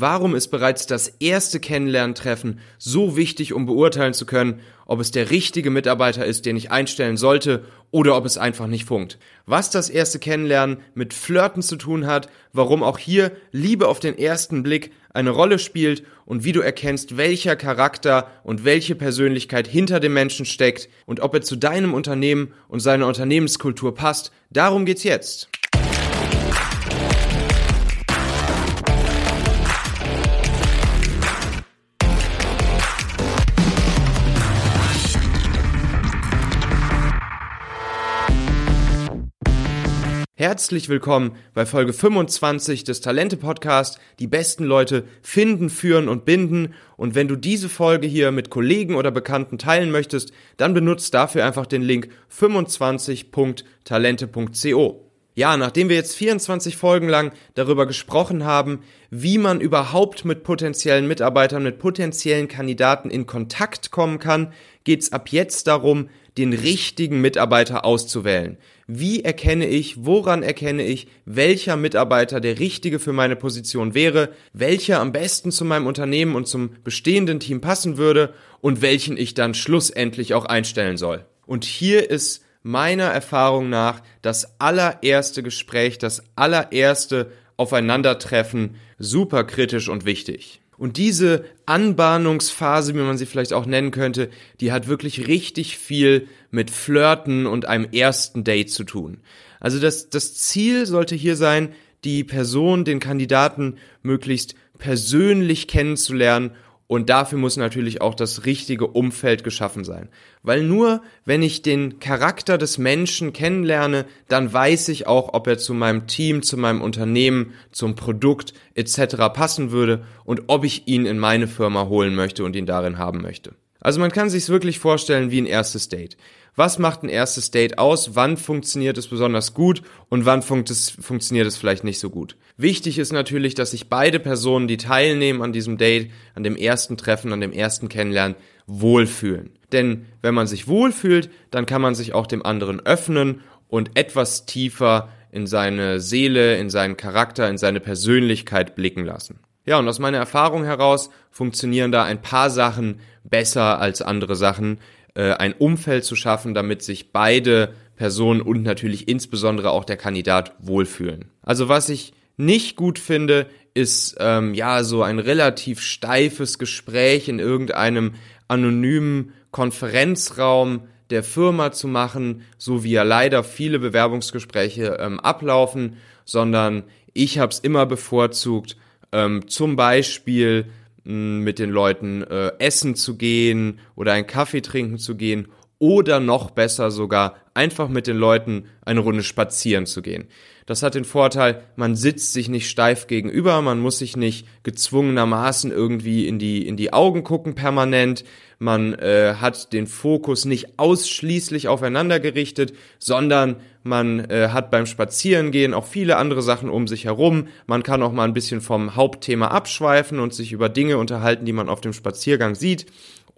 Warum ist bereits das erste Kennenlerntreffen so wichtig, um beurteilen zu können, ob es der richtige Mitarbeiter ist, den ich einstellen sollte, oder ob es einfach nicht funkt? Was das erste Kennenlernen mit Flirten zu tun hat, warum auch hier Liebe auf den ersten Blick eine Rolle spielt und wie du erkennst, welcher Charakter und welche Persönlichkeit hinter dem Menschen steckt und ob er zu deinem Unternehmen und seiner Unternehmenskultur passt, darum geht's jetzt. Herzlich willkommen bei Folge 25 des Talente Podcast. Die besten Leute finden, führen und binden. Und wenn du diese Folge hier mit Kollegen oder Bekannten teilen möchtest, dann benutzt dafür einfach den Link 25.talente.co. Ja, nachdem wir jetzt 24 Folgen lang darüber gesprochen haben, wie man überhaupt mit potenziellen Mitarbeitern, mit potenziellen Kandidaten in Kontakt kommen kann, geht's ab jetzt darum, den richtigen Mitarbeiter auszuwählen. Wie erkenne ich, woran erkenne ich, welcher Mitarbeiter der richtige für meine Position wäre, welcher am besten zu meinem Unternehmen und zum bestehenden Team passen würde und welchen ich dann schlussendlich auch einstellen soll. Und hier ist meiner Erfahrung nach das allererste Gespräch, das allererste Aufeinandertreffen super kritisch und wichtig. Und diese Anbahnungsphase, wie man sie vielleicht auch nennen könnte, die hat wirklich richtig viel mit Flirten und einem ersten Date zu tun. Also das, das Ziel sollte hier sein, die Person, den Kandidaten möglichst persönlich kennenzulernen und dafür muss natürlich auch das richtige Umfeld geschaffen sein. Weil nur wenn ich den Charakter des Menschen kennenlerne, dann weiß ich auch, ob er zu meinem Team, zu meinem Unternehmen, zum Produkt etc. passen würde und ob ich ihn in meine Firma holen möchte und ihn darin haben möchte. Also man kann sich wirklich vorstellen wie ein erstes Date was macht ein erstes Date aus, wann funktioniert es besonders gut und wann funkt es, funktioniert es vielleicht nicht so gut. Wichtig ist natürlich, dass sich beide Personen, die teilnehmen an diesem Date, an dem ersten Treffen, an dem ersten Kennenlernen, wohlfühlen. Denn wenn man sich wohlfühlt, dann kann man sich auch dem anderen öffnen und etwas tiefer in seine Seele, in seinen Charakter, in seine Persönlichkeit blicken lassen. Ja, und aus meiner Erfahrung heraus funktionieren da ein paar Sachen besser als andere Sachen, äh, ein Umfeld zu schaffen, damit sich beide Personen und natürlich insbesondere auch der Kandidat wohlfühlen. Also was ich nicht gut finde, ist ähm, ja so ein relativ steifes Gespräch in irgendeinem anonymen Konferenzraum der Firma zu machen, so wie ja leider viele Bewerbungsgespräche ähm, ablaufen, sondern ich habe es immer bevorzugt, ähm, zum Beispiel mit den Leuten äh, essen zu gehen oder einen Kaffee trinken zu gehen oder noch besser sogar einfach mit den Leuten eine Runde spazieren zu gehen. Das hat den Vorteil, man sitzt sich nicht steif gegenüber, man muss sich nicht gezwungenermaßen irgendwie in die, in die Augen gucken permanent, man äh, hat den Fokus nicht ausschließlich aufeinander gerichtet, sondern man äh, hat beim Spazierengehen auch viele andere Sachen um sich herum. Man kann auch mal ein bisschen vom Hauptthema abschweifen und sich über Dinge unterhalten, die man auf dem Spaziergang sieht.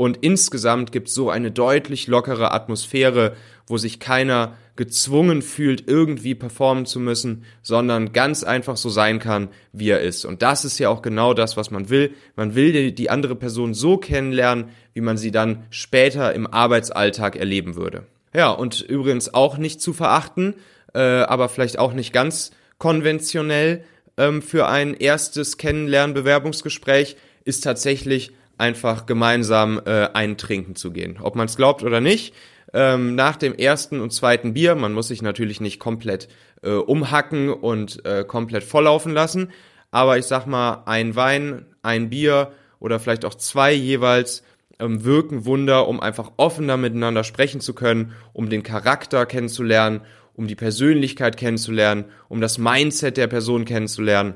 Und insgesamt gibt es so eine deutlich lockere Atmosphäre, wo sich keiner gezwungen fühlt, irgendwie performen zu müssen, sondern ganz einfach so sein kann, wie er ist. Und das ist ja auch genau das, was man will. Man will die, andere Person so kennenlernen, wie man sie dann später im Arbeitsalltag erleben würde. Ja, und übrigens auch nicht zu verachten, äh, aber vielleicht auch nicht ganz konventionell ähm, für ein erstes Kennenlernen-Bewerbungsgespräch ist tatsächlich einfach gemeinsam äh, einen trinken zu gehen. Ob man es glaubt oder nicht, ähm, nach dem ersten und zweiten Bier, man muss sich natürlich nicht komplett äh, umhacken und äh, komplett volllaufen lassen, aber ich sag mal, ein Wein, ein Bier oder vielleicht auch zwei jeweils ähm, wirken Wunder, um einfach offener miteinander sprechen zu können, um den Charakter kennenzulernen, um die Persönlichkeit kennenzulernen, um das Mindset der Person kennenzulernen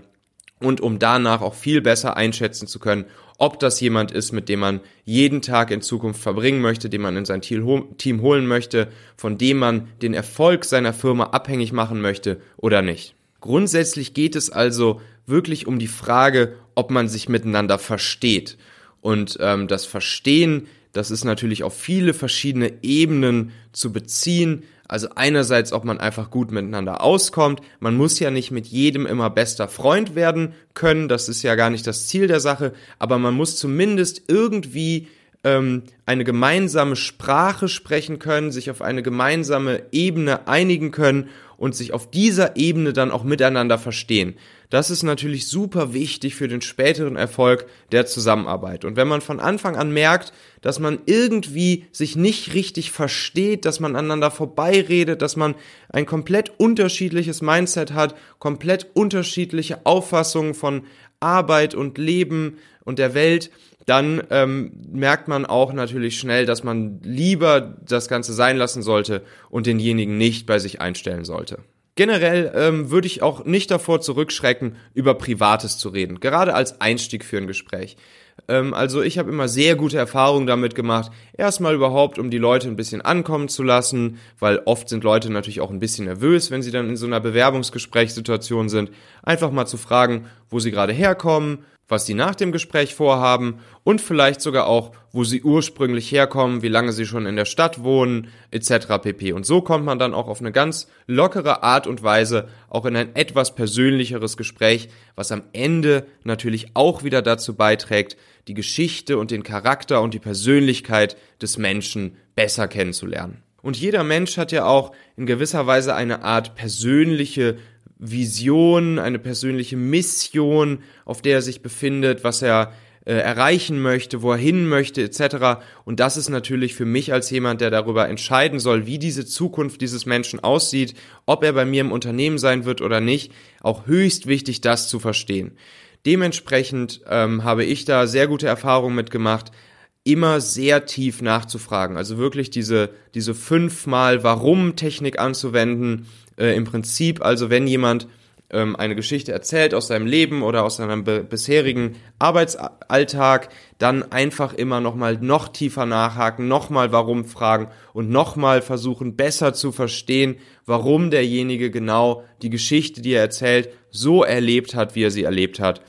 und um danach auch viel besser einschätzen zu können, ob das jemand ist, mit dem man jeden Tag in Zukunft verbringen möchte, den man in sein Team holen möchte, von dem man den Erfolg seiner Firma abhängig machen möchte oder nicht. Grundsätzlich geht es also wirklich um die Frage, ob man sich miteinander versteht. Und ähm, das Verstehen, Das ist natürlich auf viele verschiedene Ebenen zu beziehen. Also einerseits, ob man einfach gut miteinander auskommt. Man muss ja nicht mit jedem immer bester Freund werden können. Das ist ja gar nicht das Ziel der Sache. Aber man muss zumindest irgendwie ähm, eine gemeinsame Sprache sprechen können, sich auf eine gemeinsame Ebene einigen können und sich auf dieser Ebene dann auch miteinander verstehen. Das ist natürlich super wichtig für den späteren Erfolg der Zusammenarbeit. Und wenn man von Anfang an merkt, dass man irgendwie sich nicht richtig versteht, dass man aneinander vorbeiredet, dass man ein komplett unterschiedliches Mindset hat, komplett unterschiedliche Auffassungen von Arbeit und Leben und der Welt, dann ähm, merkt man auch natürlich schnell, dass man lieber das Ganze sein lassen sollte und denjenigen nicht bei sich einstellen sollte. Generell ähm, würde ich auch nicht davor zurückschrecken, über Privates zu reden, gerade als Einstieg für ein Gespräch. Ähm, also ich habe immer sehr gute Erfahrungen damit gemacht, erstmal überhaupt, um die Leute ein bisschen ankommen zu lassen, weil oft sind Leute natürlich auch ein bisschen nervös, wenn sie dann in so einer Bewerbungsgesprächssituation sind, einfach mal zu fragen, wo sie gerade herkommen, was sie nach dem Gespräch vorhaben und vielleicht sogar auch, wo sie ursprünglich herkommen, wie lange sie schon in der Stadt wohnen, etc. pp. Und so kommt man dann auch auf eine ganz lockere Art und Weise auch in ein etwas persönlicheres Gespräch, was am Ende natürlich auch wieder dazu beiträgt, die Geschichte und den Charakter und die Persönlichkeit des Menschen besser kennenzulernen. Und jeder Mensch hat ja auch in gewisser Weise eine Art persönliche Vision, eine persönliche Mission, auf der er sich befindet, was er äh, erreichen möchte, wo er hin möchte, etc. Und das ist natürlich für mich als jemand, der darüber entscheiden soll, wie diese Zukunft dieses Menschen aussieht, ob er bei mir im Unternehmen sein wird oder nicht, auch höchst wichtig, das zu verstehen. Dementsprechend ähm, habe ich da sehr gute Erfahrungen mitgemacht, immer sehr tief nachzufragen. Also wirklich diese, diese fünfmal Warum-Technik anzuwenden, äh, im Prinzip, also wenn jemand ähm, eine Geschichte erzählt aus seinem Leben oder aus seinem bisherigen Arbeitsalltag, dann einfach immer nochmal noch tiefer nachhaken, nochmal warum fragen und nochmal versuchen besser zu verstehen, warum derjenige genau die Geschichte, die er erzählt, so erlebt hat, wie er sie erlebt hat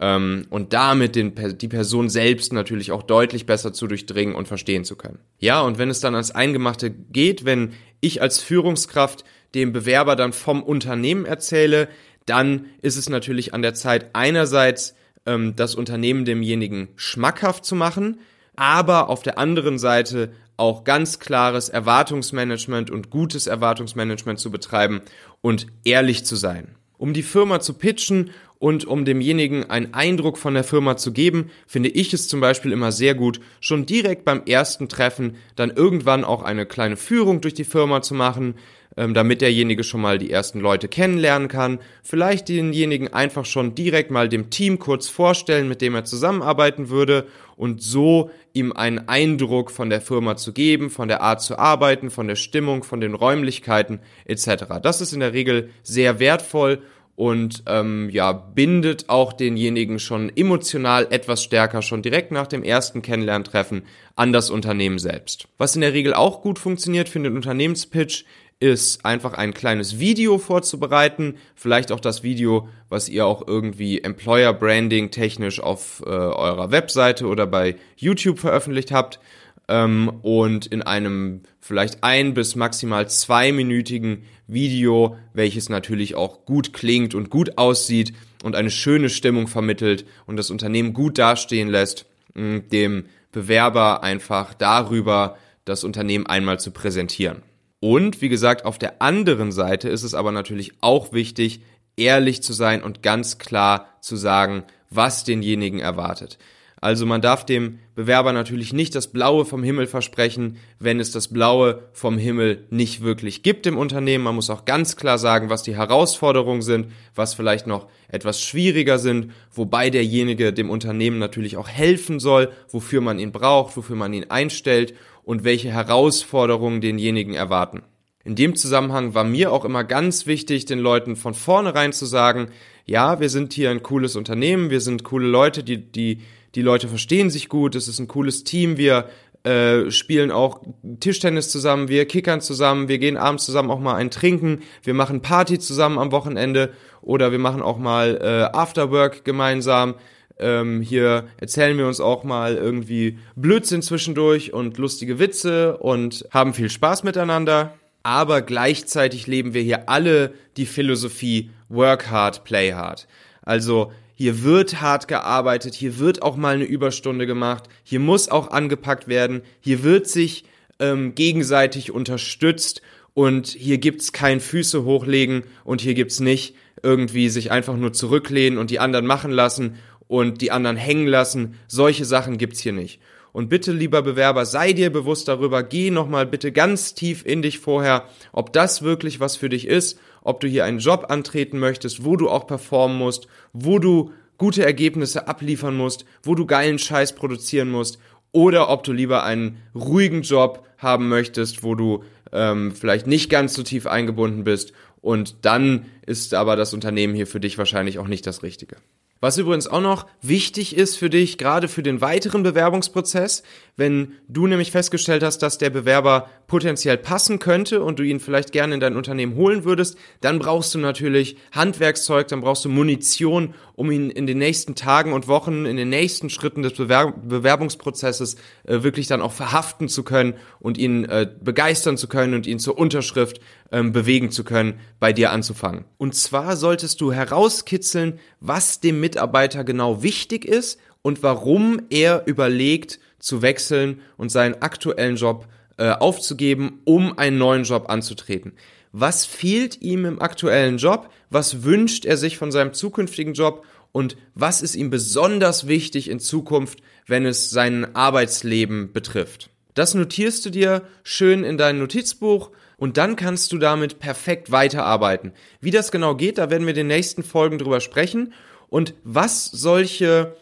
ähm, und damit den, die Person selbst natürlich auch deutlich besser zu durchdringen und verstehen zu können. Ja, und wenn es dann ans Eingemachte geht, wenn ich als Führungskraft dem Bewerber dann vom Unternehmen erzähle, dann ist es natürlich an der Zeit, einerseits ähm, das Unternehmen demjenigen schmackhaft zu machen, aber auf der anderen Seite auch ganz klares Erwartungsmanagement und gutes Erwartungsmanagement zu betreiben und ehrlich zu sein. Um die Firma zu pitchen und um demjenigen einen Eindruck von der Firma zu geben, finde ich es zum Beispiel immer sehr gut, schon direkt beim ersten Treffen dann irgendwann auch eine kleine Führung durch die Firma zu machen, ähm, damit derjenige schon mal die ersten Leute kennenlernen kann. Vielleicht denjenigen einfach schon direkt mal dem Team kurz vorstellen, mit dem er zusammenarbeiten würde und so ihm einen Eindruck von der Firma zu geben, von der Art zu arbeiten, von der Stimmung, von den Räumlichkeiten etc. Das ist in der Regel sehr wertvoll und ähm, ja bindet auch denjenigen schon emotional etwas stärker schon direkt nach dem ersten Kennenlerntreffen an das Unternehmen selbst. Was in der Regel auch gut funktioniert für den Unternehmenspitch ist einfach ein kleines Video vorzubereiten, vielleicht auch das Video, was ihr auch irgendwie Employer Branding technisch auf äh, eurer Webseite oder bei YouTube veröffentlicht habt ähm, und in einem vielleicht ein bis maximal zweiminütigen Video, welches natürlich auch gut klingt und gut aussieht und eine schöne Stimmung vermittelt und das Unternehmen gut dastehen lässt, dem Bewerber einfach darüber das Unternehmen einmal zu präsentieren. Und wie gesagt, auf der anderen Seite ist es aber natürlich auch wichtig, ehrlich zu sein und ganz klar zu sagen, was denjenigen erwartet. Also man darf dem Bewerber natürlich nicht das Blaue vom Himmel versprechen, wenn es das Blaue vom Himmel nicht wirklich gibt im Unternehmen. Man muss auch ganz klar sagen, was die Herausforderungen sind, was vielleicht noch etwas schwieriger sind, wobei derjenige dem Unternehmen natürlich auch helfen soll, wofür man ihn braucht, wofür man ihn einstellt und welche Herausforderungen denjenigen erwarten. In dem Zusammenhang war mir auch immer ganz wichtig, den Leuten von vornherein zu sagen, ja, wir sind hier ein cooles Unternehmen, wir sind coole Leute, die, die, die Leute verstehen sich gut, es ist ein cooles Team, wir äh, spielen auch Tischtennis zusammen, wir kickern zusammen, wir gehen abends zusammen auch mal ein Trinken, wir machen Party zusammen am Wochenende oder wir machen auch mal äh, Afterwork gemeinsam ähm, hier erzählen wir uns auch mal irgendwie Blödsinn zwischendurch und lustige Witze und haben viel Spaß miteinander. Aber gleichzeitig leben wir hier alle die Philosophie Work hard, play hard. Also hier wird hart gearbeitet, hier wird auch mal eine Überstunde gemacht, hier muss auch angepackt werden, hier wird sich ähm, gegenseitig unterstützt und hier gibt's kein Füße hochlegen und hier gibt's nicht irgendwie sich einfach nur zurücklehnen und die anderen machen lassen und die anderen hängen lassen. Solche Sachen gibt's hier nicht. Und bitte, lieber Bewerber, sei dir bewusst darüber, geh nochmal bitte ganz tief in dich vorher, ob das wirklich was für dich ist, ob du hier einen Job antreten möchtest, wo du auch performen musst, wo du gute Ergebnisse abliefern musst, wo du geilen Scheiß produzieren musst, oder ob du lieber einen ruhigen Job haben möchtest, wo du ähm, vielleicht nicht ganz so tief eingebunden bist und dann ist aber das Unternehmen hier für dich wahrscheinlich auch nicht das Richtige. Was übrigens auch noch wichtig ist für dich, gerade für den weiteren Bewerbungsprozess, wenn du nämlich festgestellt hast, dass der Bewerber potenziell passen könnte und du ihn vielleicht gerne in dein Unternehmen holen würdest, dann brauchst du natürlich Handwerkszeug, dann brauchst du Munition, um ihn in den nächsten Tagen und Wochen, in den nächsten Schritten des Bewer Bewerbungsprozesses äh, wirklich dann auch verhaften zu können und ihn äh, begeistern zu können und ihn zur Unterschrift ähm, bewegen zu können, bei dir anzufangen. Und zwar solltest du herauskitzeln, was dem Mitarbeiter genau wichtig ist und warum er überlegt zu wechseln und seinen aktuellen Job äh, aufzugeben, um einen neuen Job anzutreten. Was fehlt ihm im aktuellen Job? Was wünscht er sich von seinem zukünftigen Job? Und was ist ihm besonders wichtig in Zukunft, wenn es sein Arbeitsleben betrifft? Das notierst du dir schön in dein Notizbuch und dann kannst du damit perfekt weiterarbeiten. Wie das genau geht, da werden wir in den nächsten Folgen drüber sprechen und was solche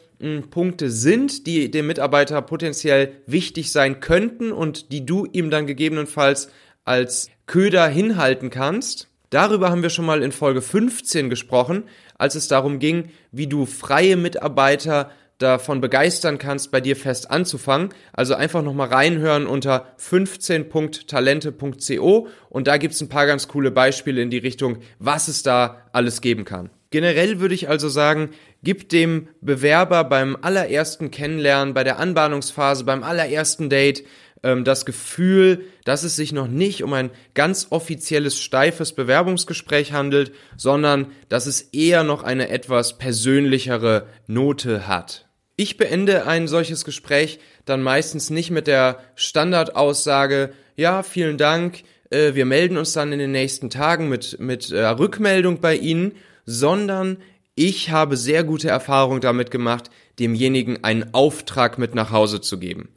Punkte sind, die dem Mitarbeiter potenziell wichtig sein könnten und die du ihm dann gegebenenfalls als Köder hinhalten kannst. Darüber haben wir schon mal in Folge 15 gesprochen, als es darum ging, wie du freie Mitarbeiter davon begeistern kannst, bei dir fest anzufangen. Also einfach nochmal reinhören unter 15.talente.co und da gibt's ein paar ganz coole Beispiele in die Richtung, was es da alles geben kann. Generell würde ich also sagen, gib dem Bewerber beim allerersten Kennenlernen, bei der Anbahnungsphase, beim allerersten Date ähm, das Gefühl, dass es sich noch nicht um ein ganz offizielles, steifes Bewerbungsgespräch handelt, sondern dass es eher noch eine etwas persönlichere Note hat. Ich beende ein solches Gespräch dann meistens nicht mit der Standardaussage, ja, vielen Dank, äh, wir melden uns dann in den nächsten Tagen mit, mit äh, Rückmeldung bei Ihnen, sondern ich habe sehr gute Erfahrungen damit gemacht, demjenigen einen Auftrag mit nach Hause zu geben.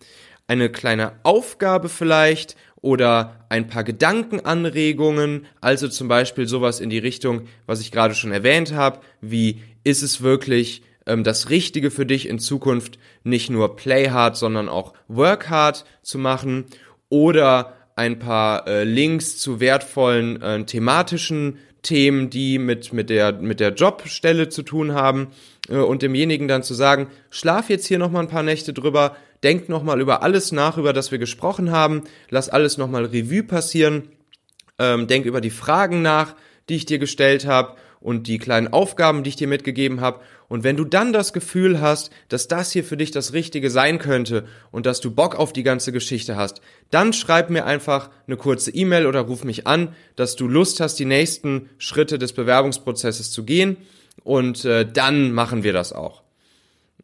Eine kleine Aufgabe vielleicht oder ein paar Gedankenanregungen, also zum Beispiel sowas in die Richtung, was ich gerade schon erwähnt habe, wie ist es wirklich ähm, das Richtige für dich in Zukunft nicht nur Play Hard, sondern auch Work Hard zu machen oder ein paar äh, Links zu wertvollen äh, thematischen Themen, die mit, mit, der, mit der Jobstelle zu tun haben äh, und demjenigen dann zu sagen, schlaf jetzt hier nochmal ein paar Nächte drüber, denk nochmal über alles nach, über das wir gesprochen haben, lass alles nochmal Revue passieren, ähm, denk über die Fragen nach, die ich dir gestellt habe und die kleinen Aufgaben, die ich dir mitgegeben habe. Und wenn du dann das Gefühl hast, dass das hier für dich das Richtige sein könnte und dass du Bock auf die ganze Geschichte hast, dann schreib mir einfach eine kurze E-Mail oder ruf mich an, dass du Lust hast, die nächsten Schritte des Bewerbungsprozesses zu gehen. Und äh, dann machen wir das auch.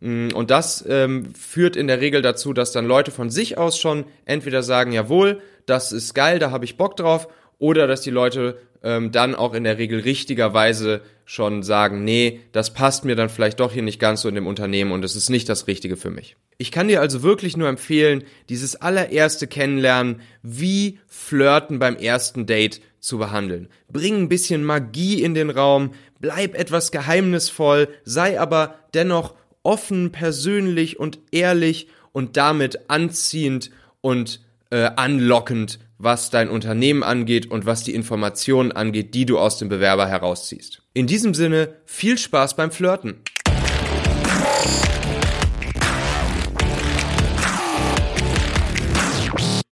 Mm, und das ähm, führt in der Regel dazu, dass dann Leute von sich aus schon entweder sagen, jawohl, das ist geil, da habe ich Bock drauf, oder dass die Leute ähm, dann auch in der Regel richtigerweise schon sagen, nee, das passt mir dann vielleicht doch hier nicht ganz so in dem Unternehmen und es ist nicht das Richtige für mich. Ich kann dir also wirklich nur empfehlen, dieses allererste Kennenlernen, wie Flirten beim ersten Date zu behandeln. Bring ein bisschen Magie in den Raum, bleib etwas geheimnisvoll, sei aber dennoch offen, persönlich und ehrlich und damit anziehend und äh, anlockend was dein Unternehmen angeht und was die Informationen angeht, die du aus dem Bewerber herausziehst. In diesem Sinne, viel Spaß beim Flirten.